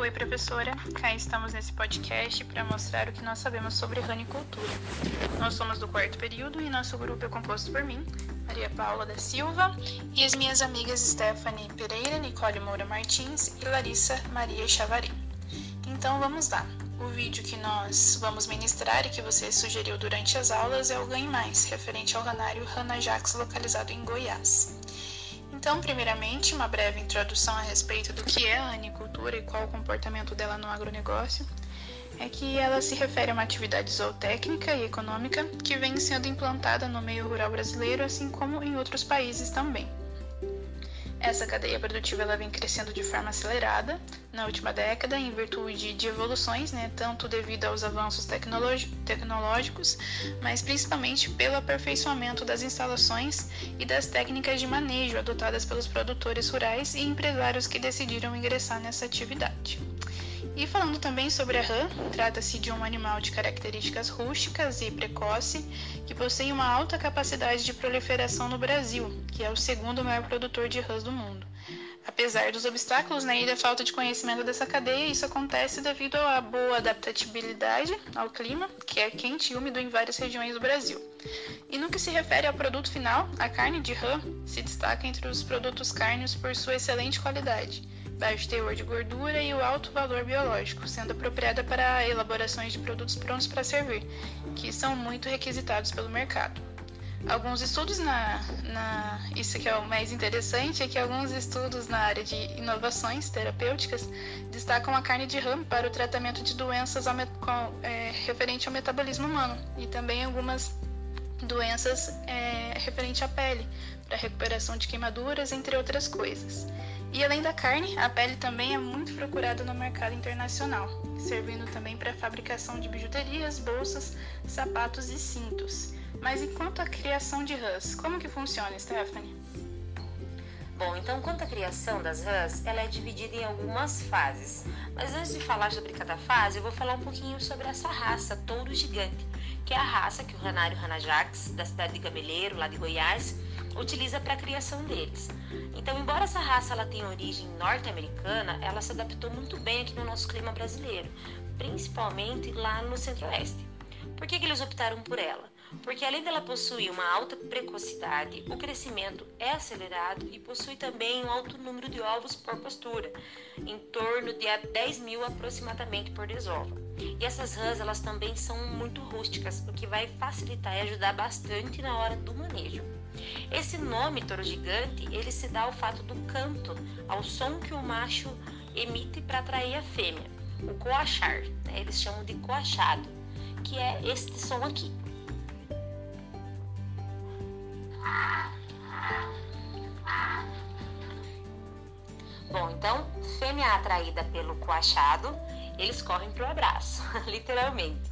Oi, professora. Cá estamos nesse podcast para mostrar o que nós sabemos sobre ranicultura. Nós somos do quarto período e nosso grupo é composto por mim, Maria Paula da Silva, e as minhas amigas Stephanie Pereira, Nicole Moura Martins e Larissa Maria Chavarim. Então vamos lá. O vídeo que nós vamos ministrar e que você sugeriu durante as aulas é o Ganhe Mais, referente ao ranário Ranajax localizado em Goiás. Então, primeiramente, uma breve introdução a respeito do que é a anicultura e qual o comportamento dela no agronegócio. É que ela se refere a uma atividade zootécnica e econômica que vem sendo implantada no meio rural brasileiro, assim como em outros países também. Essa cadeia produtiva ela vem crescendo de forma acelerada na última década, em virtude de evoluções, né, tanto devido aos avanços tecnológicos, mas principalmente pelo aperfeiçoamento das instalações e das técnicas de manejo adotadas pelos produtores rurais e empresários que decidiram ingressar nessa atividade. E falando também sobre a rã, trata-se de um animal de características rústicas e precoce que possui uma alta capacidade de proliferação no Brasil, que é o segundo maior produtor de rãs do mundo. Apesar dos obstáculos né, e da falta de conhecimento dessa cadeia, isso acontece devido à boa adaptabilidade ao clima, que é quente e úmido em várias regiões do Brasil. E no que se refere ao produto final, a carne de rã se destaca entre os produtos cárneos por sua excelente qualidade baixo teor de gordura e o alto valor biológico, sendo apropriada para elaborações de produtos prontos para servir, que são muito requisitados pelo mercado. Alguns estudos na, na. Isso que é o mais interessante é que alguns estudos na área de inovações terapêuticas destacam a carne de rã para o tratamento de doenças ao, é, referente ao metabolismo humano e também algumas doenças é, referente à pele, para recuperação de queimaduras, entre outras coisas. E além da carne, a pele também é muito procurada no mercado internacional, servindo também para a fabricação de bijuterias, bolsas, sapatos e cintos. Mas enquanto a criação de rãs, como que funciona, Stephanie? Bom, então quanto à criação das rãs, ela é dividida em algumas fases. Mas antes de falar sobre cada fase, eu vou falar um pouquinho sobre essa raça, touro gigante, que é a raça que o ranário Ranajax, da cidade de Gameleiro, lá de Goiás, utiliza para a criação deles. Então, embora essa raça ela tenha origem norte-americana, ela se adaptou muito bem aqui no nosso clima brasileiro, principalmente lá no centro-oeste. Por que, que eles optaram por ela? Porque além dela possuir uma alta precocidade, o crescimento é acelerado e possui também um alto número de ovos por postura, em torno de 10 mil aproximadamente por desova. E essas rãs elas também são muito rústicas, o que vai facilitar e ajudar bastante na hora do manejo. Esse nome touro gigante, ele se dá ao fato do canto, ao som que o macho emite para atrair a fêmea, o coachar, né? eles chamam de coachado, que é este som aqui. Bom, então, fêmea atraída pelo coachado, eles correm para o abraço, literalmente.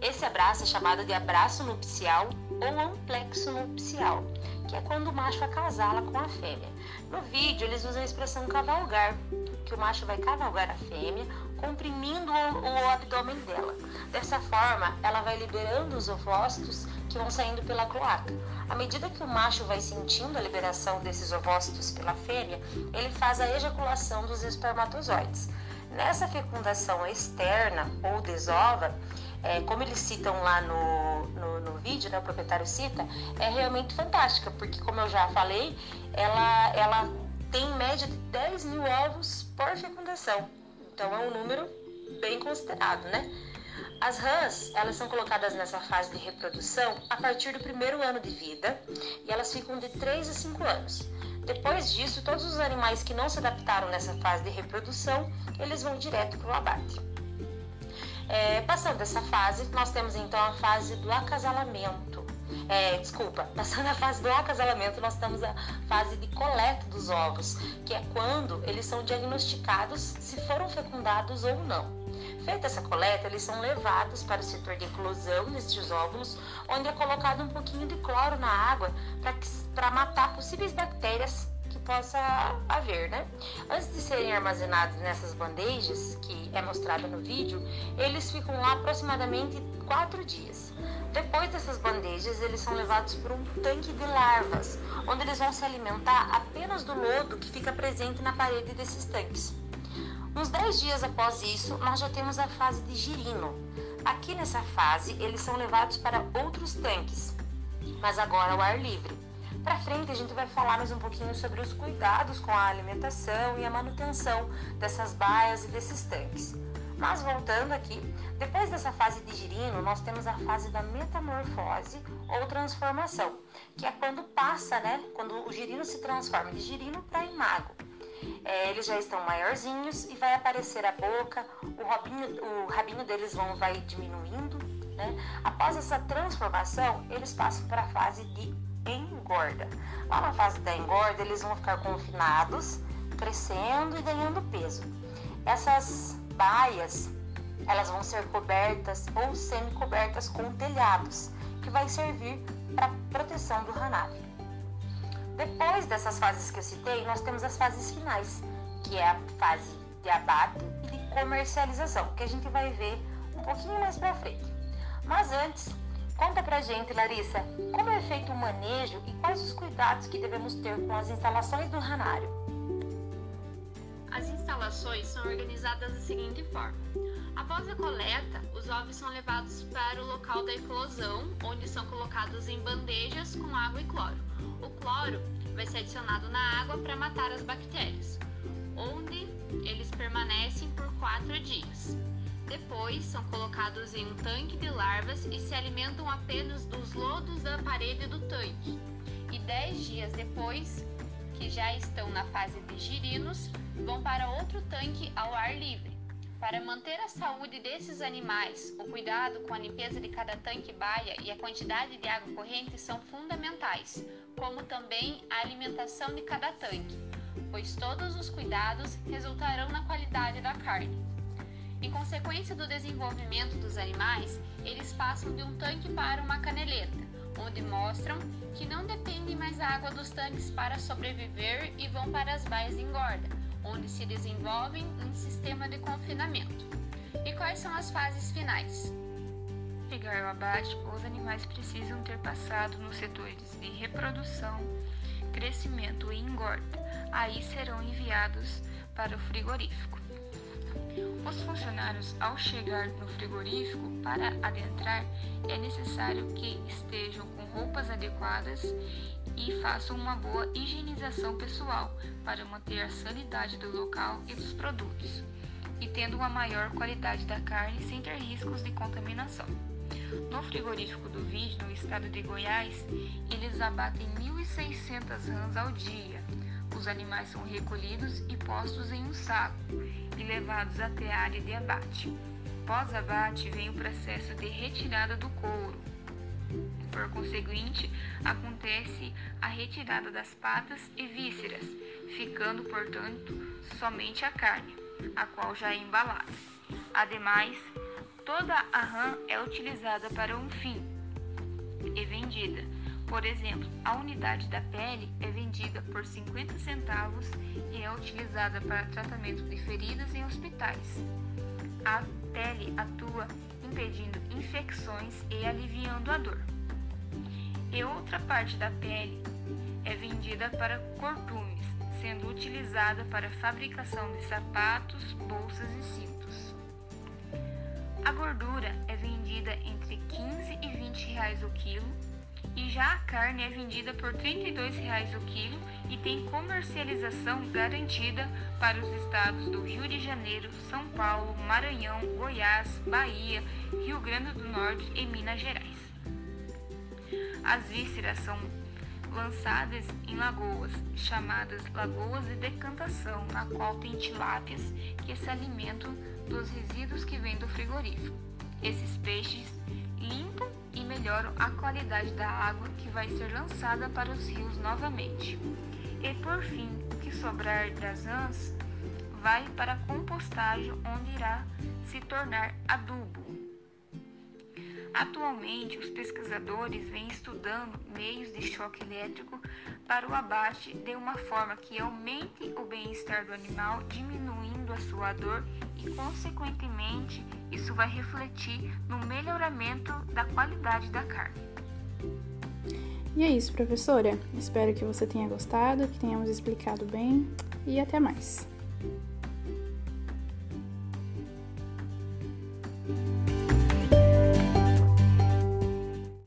Esse abraço é chamado de abraço nupcial ou amplexo nupcial, que é quando o macho acasala com a fêmea. No vídeo, eles usam a expressão cavalgar, que o macho vai cavalgar a fêmea, comprimindo o, abdômen dela. Dessa forma, ela vai liberando os ovócitos que vão saindo pela cloaca. À medida que o macho vai sentindo a liberação desses ovócitos pela fêmea, ele faz a ejaculação dos espermatozoides. Nessa fecundação externa ou desova, é, como eles citam lá no, no, no, vídeo, né, o proprietário cita, é realmente fantástica, porque como eu já falei, ela, ela tem em média de 10 mil ovos por fecundação. Então é um número bem considerado, né? As rãs, elas são colocadas nessa fase de reprodução a partir do primeiro ano de vida e elas ficam de 3 a 5 anos. Depois disso, todos os animais que não se adaptaram nessa fase de reprodução, eles vão direto para o abate. É, passando essa fase, nós temos então a fase do acasalamento. É, desculpa, passando a fase do acasalamento, nós temos a fase de coleta dos ovos, que é quando eles são diagnosticados se foram fecundados ou não. Feita essa coleta, eles são levados para o setor de eclosão destes óvulos, onde é colocado um pouquinho de cloro na água para matar possíveis bactérias possa haver, né? Antes de serem armazenados nessas bandejas, que é mostrada no vídeo, eles ficam lá aproximadamente quatro dias. Depois dessas bandejas, eles são levados para um tanque de larvas, onde eles vão se alimentar apenas do lodo que fica presente na parede desses tanques. Uns 10 dias após isso, nós já temos a fase de girino. Aqui nessa fase, eles são levados para outros tanques, mas agora ao ar livre. Para frente, a gente vai falar mais um pouquinho sobre os cuidados com a alimentação e a manutenção dessas baias e desses tanques. Mas voltando aqui, depois dessa fase de girino, nós temos a fase da metamorfose ou transformação, que é quando passa, né? Quando o girino se transforma de girino para imago. É, eles já estão maiorzinhos e vai aparecer a boca, o, o rabinho deles vão, vai diminuindo. Né? Após essa transformação, eles passam para a fase de engorda. Lá na fase da engorda, eles vão ficar confinados, crescendo e ganhando peso. Essas baias, elas vão ser cobertas ou semi-cobertas com telhados, que vai servir para proteção do ranário. Depois dessas fases que eu citei, nós temos as fases finais, que é a fase de abate e de comercialização, que a gente vai ver um pouquinho mais para frente. Mas antes, conta pra gente, Larissa, como é feito o manejo e quais os cuidados que devemos ter com as instalações do ranário? As instalações são organizadas da seguinte forma: após a coleta, os ovos são levados para o local da eclosão, onde são colocados em bandejas com água e cloro. O cloro vai ser adicionado na água para matar as bactérias, onde eles permanecem por quatro dias. Depois são colocados em um tanque de larvas e se alimentam apenas dos lodos da parede do tanque. E dez dias depois, que já estão na fase de girinos, vão para outro tanque ao ar livre. Para manter a saúde desses animais, o cuidado com a limpeza de cada tanque baia e a quantidade de água corrente são fundamentais, como também a alimentação de cada tanque, pois todos os cuidados resultarão na qualidade da carne. Em consequência do desenvolvimento dos animais, eles passam de um tanque para uma caneleta, onde mostram que não dependem mais da água dos tanques para sobreviver e vão para as baias de engorda, onde se desenvolvem um sistema de confinamento. E quais são as fases finais? Chegar ao abate, os animais precisam ter passado nos setores de reprodução, crescimento e engorda. Aí serão enviados para o frigorífico. Os funcionários, ao chegar no frigorífico para adentrar, é necessário que estejam com roupas adequadas e façam uma boa higienização pessoal para manter a sanidade do local e dos produtos, e tendo uma maior qualidade da carne sem ter riscos de contaminação. No frigorífico do vídeo, no estado de Goiás, eles abatem 1.600 rãs ao dia. Os animais são recolhidos e postos em um saco e levados até a área de abate. Pós-abate vem o processo de retirada do couro. Por conseguinte, acontece a retirada das patas e vísceras, ficando, portanto, somente a carne, a qual já é embalada. Ademais, toda a rã é utilizada para um fim e vendida. Por exemplo, a unidade da pele é vendida por 50 centavos e é utilizada para tratamento de feridas em hospitais. A pele atua impedindo infecções e aliviando a dor. E outra parte da pele é vendida para cortumes, sendo utilizada para fabricação de sapatos, bolsas e cintos. A gordura é vendida entre 15 e 20 reais o quilo e já a carne é vendida por 32 reais o quilo e tem comercialização garantida para os estados do Rio de Janeiro, São Paulo, Maranhão, Goiás, Bahia, Rio Grande do Norte e Minas Gerais. As vísceras são lançadas em lagoas, chamadas lagoas de decantação, na qual tem tilápias que se alimentam dos resíduos que vêm do frigorífico. Esses peixes limpam melhoram a qualidade da água que vai ser lançada para os rios novamente. E por fim, o que sobrar das rãs vai para a compostagem, onde irá se tornar adubo. Atualmente, os pesquisadores vêm estudando meios de choque elétrico para o abate de uma forma que aumente o bem-estar do animal, diminuindo a sua dor e, consequentemente, isso vai refletir no melhoramento da qualidade da carne. E é isso, professora. Espero que você tenha gostado, que tenhamos explicado bem e até mais.